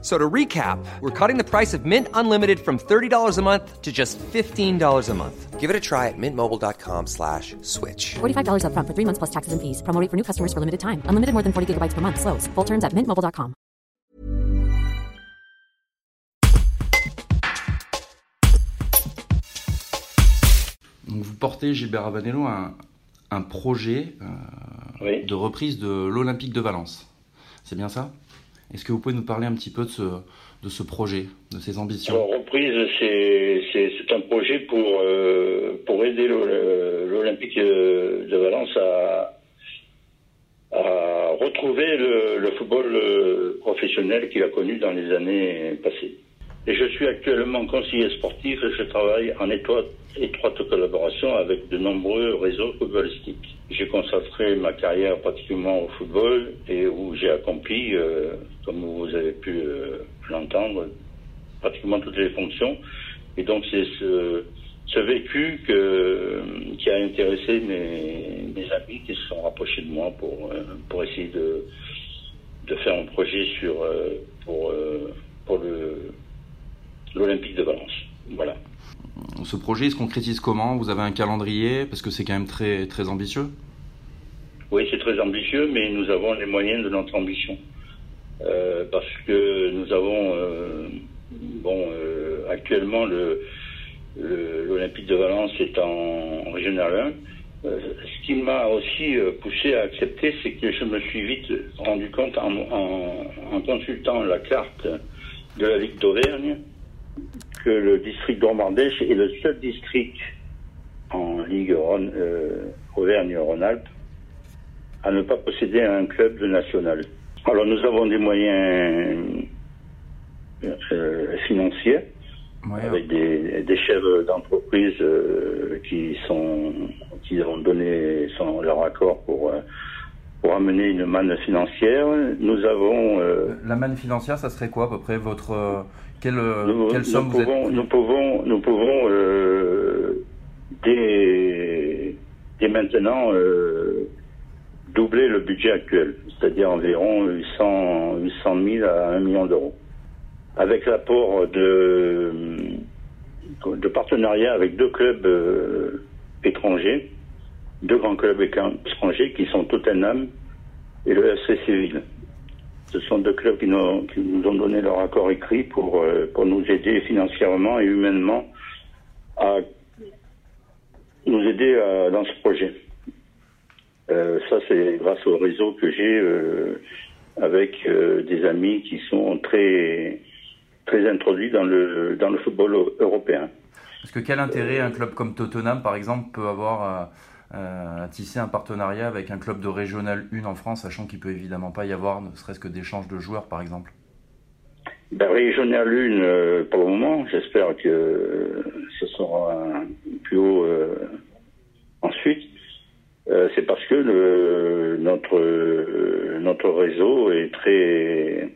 So to recap, we're cutting the price of Mint Unlimited from $30 a month to just $15 a month. Give it a try at mintmobile.com slash switch. $45 up front for three months plus taxes and fees. Promo rate for new customers for limited time. Unlimited more than 40 gigabytes per month. Slows. Full terms at mintmobile.com. Donc vous portez, Gilbert Avanello, un, un projet euh, Oui. de reprise de l'Olympique de Valence. C'est bien ça Est-ce que vous pouvez nous parler un petit peu de ce, de ce projet, de ses ambitions Alors, reprise, c'est un projet pour, euh, pour aider l'O- l'Olympique de Valence à, à retrouver le, le football euh, professionnel qu'il a connu dans les années passées. Et je suis actuellement conseiller sportif et je travaille en étroite, collaboration avec de nombreux réseaux footballistiques. J'ai consacré ma carrière particulièrement au football et où j'ai accompli, euh, comme vous avez pu euh, l'entendre, pratiquement toutes les fonctions. Et donc c'est ce, vécu qui a intéressé mes, amis qui se sont rapprochés de moi pour, euh, pour essayer de, de faire un projet sur, pour, pour le, l'Olympique de Valence. Voilà. Ce projet il se concrétise comment? Vous avez un calendrier? Parce que c'est quand même très, très ambitieux. Oui, c'est très ambitieux, mais nous avons les moyens de notre ambition. Euh, parce que nous avons, euh, bon, euh, actuellement, le, le- l'Olympique de Valence est en Régional 1. Euh, ce qui m'a aussi poussé à accepter, c'est que je me suis vite rendu compte en, en- en consultant la carte de la Ligue d'Auvergne que le district d'Ormandèche est le seul district en Ligue euh, Auvergne-Rhône-Alpes à ne pas posséder un club de national. Alors nous avons des moyens euh, financiers Ouais, avec des, des chefs d'entreprise euh, qui sont qui ont donné son, leur accord pour pour amener une manne financière. Nous avons euh, La manne financière, ça serait quoi à peu près votre euh, quelle, euh, nous, quelle somme nous vous pouvons, êtes nous pouvons, nous pouvons euh, dès, dès maintenant doubler le budget actuel, c'est-à-dire environ 800, 800 000 à 1 million d'euros. Avec l'apport de, de partenariats avec deux clubs clubs étrangers qui sont Tottenham et le FC Séville. Ce sont deux clubs qui nous, ont donné leur accord écrit pour, euh, pour nous aider financièrement et humainement à nous aider dans ce projet. Euh, ça, c'est grâce au réseau que j'ai euh, avec des amis qui sont très très introduits dans le dans le football eu- européen. Parce que quel intérêt un club comme Tottenham, par exemple, peut avoir tisser un partenariat avec un club de Régional 1 en France, sachant qu'il peut évidemment pas y avoir ne serait-ce que d'échange de joueurs, par exemple Ben, Régional 1, euh, pour le moment, j'espère que ce sera plus haut euh, ensuite. Euh, c'est parce que notre euh, notre réseau est très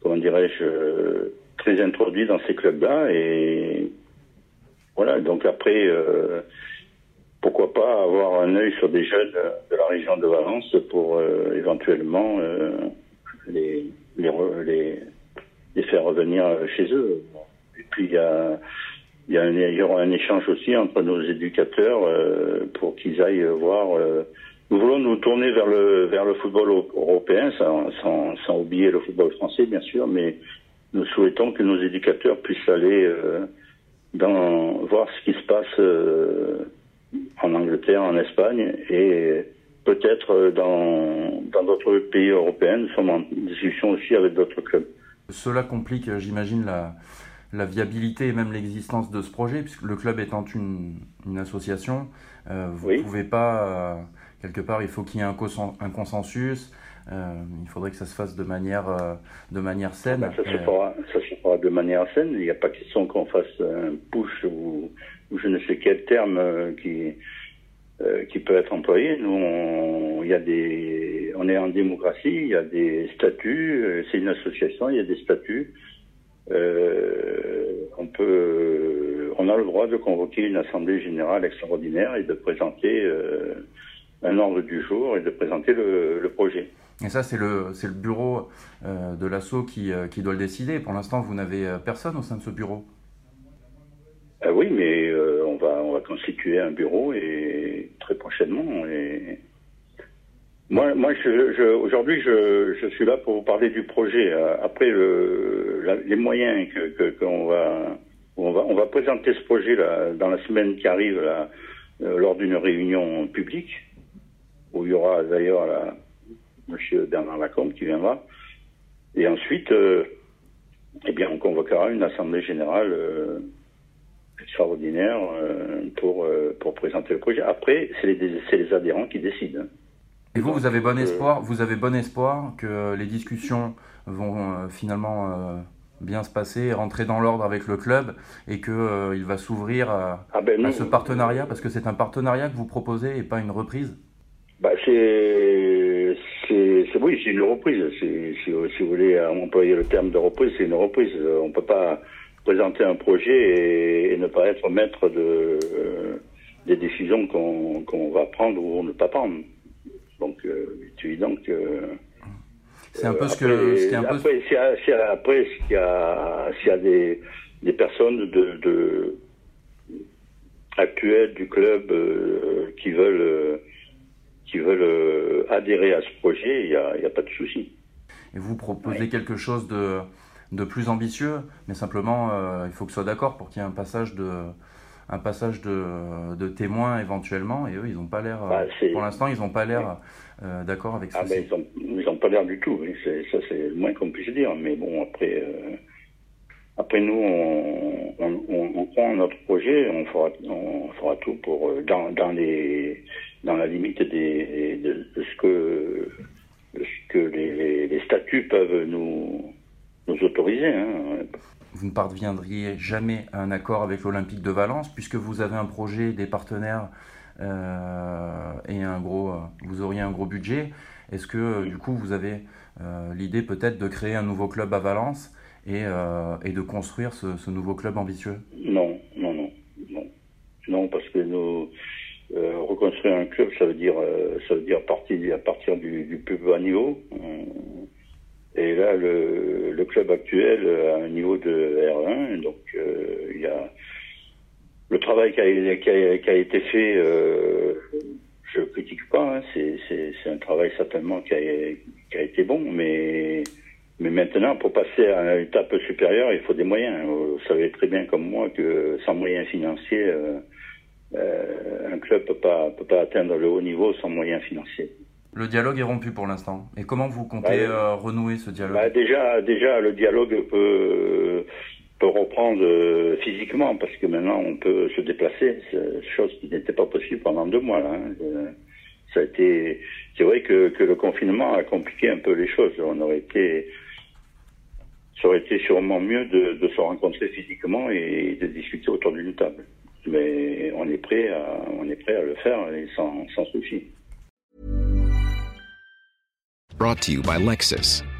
comment dirais-je euh, très introduit dans ces clubs-là et voilà donc après euh, pourquoi pas avoir un œil sur des jeunes de la région de Valence pour euh, éventuellement euh, les, les, re- les les faire revenir chez eux. Et puis il y a, il un- aura un échange aussi entre nos éducateurs euh, pour qu'ils aillent voir. euh, nous voulons nous tourner vers le football européen, sans, oublier le football français bien sûr, mais nous souhaitons que nos éducateurs puissent aller euh, voir ce qui se passe euh, en Angleterre, en Espagne et peut-être dans dans d'autres pays européens. Nous sommes en discussion aussi avec d'autres clubs. Cela complique, euh, j'imagine, la, la viabilité et même l'existence de ce projet, puisque le club étant une, une association, euh, vous ne Oui. pouvez pas, euh, quelque part, il faut qu'il y ait un, consen- un consensus, euh, il faudrait que ça se fasse de manière, euh, de manière saine. Ben, ça, se Et, fera, ça se fera de manière saine. Il n'y a pas question qu'on fasse un push ou, ou je ne sais quel terme euh, qui, qui peut être employé. Nous, on, y a des, on est en démocratie, il y a des statuts, c'est une association, il y a des statuts. on peut, on a le droit de convoquer une assemblée générale extraordinaire et de présenter un ordre du jour et de présenter le, projet. Et ça, c'est le, le bureau euh, de l'assaut qui, euh, qui doit le décider. Pour l'instant, vous n'avez euh, personne au sein de ce bureau Oui, mais on, va, on va constituer un bureau et très prochainement. Moi, moi aujourd'hui, je, je, suis là pour vous parler du projet. Après, le, les moyens que, qu'on va, on va, on va présenter ce projet là, dans la semaine qui arrive là, lors d'une réunion publique où il y aura d'ailleurs la, M. Bernard Lacombe qui viendra. Et ensuite, euh, eh bien, on convoquera une assemblée générale euh, extraordinaire euh, pour, pour présenter le projet. Après, c'est les, les, adhérents qui décident. Et vous, vous avez bon espoir, vous avez bon espoir que les discussions vont finalement bien se passer, rentrer dans l'ordre avec le club et qu'il il va s'ouvrir à, ah ben ce partenariat? Parce que c'est un partenariat que vous proposez et pas une reprise bah, c'est, oui, c'est une reprise. Si, vous voulez employer le terme de reprise, c'est une reprise. On peut pas présenter un projet et, ne pas être maître de euh, des décisions qu'on, va prendre ou ne pas prendre. Donc, euh, c'est évident que. C'est un peu ce que. Ce qui un peu... Après, s'il y a, après, s'il y a, s'il y a des, des personnes de, de actuelles du club euh, qui veulent qui veulent euh, adhérer à ce projet, il n'y a, a, pas de souci. Et vous proposez quelque chose de, de, plus ambitieux, mais simplement, euh, il faut que ce soit d'accord pour qu'il y ait un passage de, un passage de, de témoins éventuellement, et eux, ils n'ont pas l'air, bah, pour l'instant, ils n'ont pas l'air euh, d'accord avec ça. Ah, ben, ils n'ont pas l'air du tout, ça c'est le moins qu'on puisse dire, mais bon, après, après nous, on, on, on, prend notre projet, on fera, on fera tout pour, dans, dans les dans la limite des, de, ce que, ce que les, les, statuts peuvent nous, nous autoriser. Hein. Vous ne parviendriez jamais à un accord avec l'Olympique de Valence, puisque vous avez un projet, des partenaires euh, et un gros, vous auriez un gros budget. Est-ce que du coup vous avez euh, l'idée peut-être de créer un nouveau club à Valence et, euh, et de construire ce, ce, nouveau club ambitieux? Non, non, non, parce que nous euh, reconstruire un ça veut dire, euh, ça veut dire partir à partir du, du plus niveau. Euh, et là, le, club actuel a un niveau de R1, donc le travail qui a, été fait. je critique pas, hein, c'est un travail certainement qui a, été bon, mais maintenant, pour passer à une étape supérieure, il faut des moyens. Vous savez très bien comme moi que sans moyens financiers, euh, un club ne peut pas, peut pas atteindre le haut niveau sans moyens financiers. Le dialogue est rompu pour l'instant. Et comment vous comptez bah, euh, renouer ce dialogue bah, déjà, déjà, le dialogue peut, peut reprendre euh, physiquement parce que maintenant on peut se déplacer, chose qui n'était pas possible pendant deux mois. Là, hein. Ça a été, c'est vrai que, que le confinement a compliqué un peu les choses. On aurait été, ça aurait été sûrement mieux de, de se rencontrer physiquement et de discuter autour d'une table. Mais on est prêt à, on est prêt à le faire sans, sans souci. Brought to you by Lexus.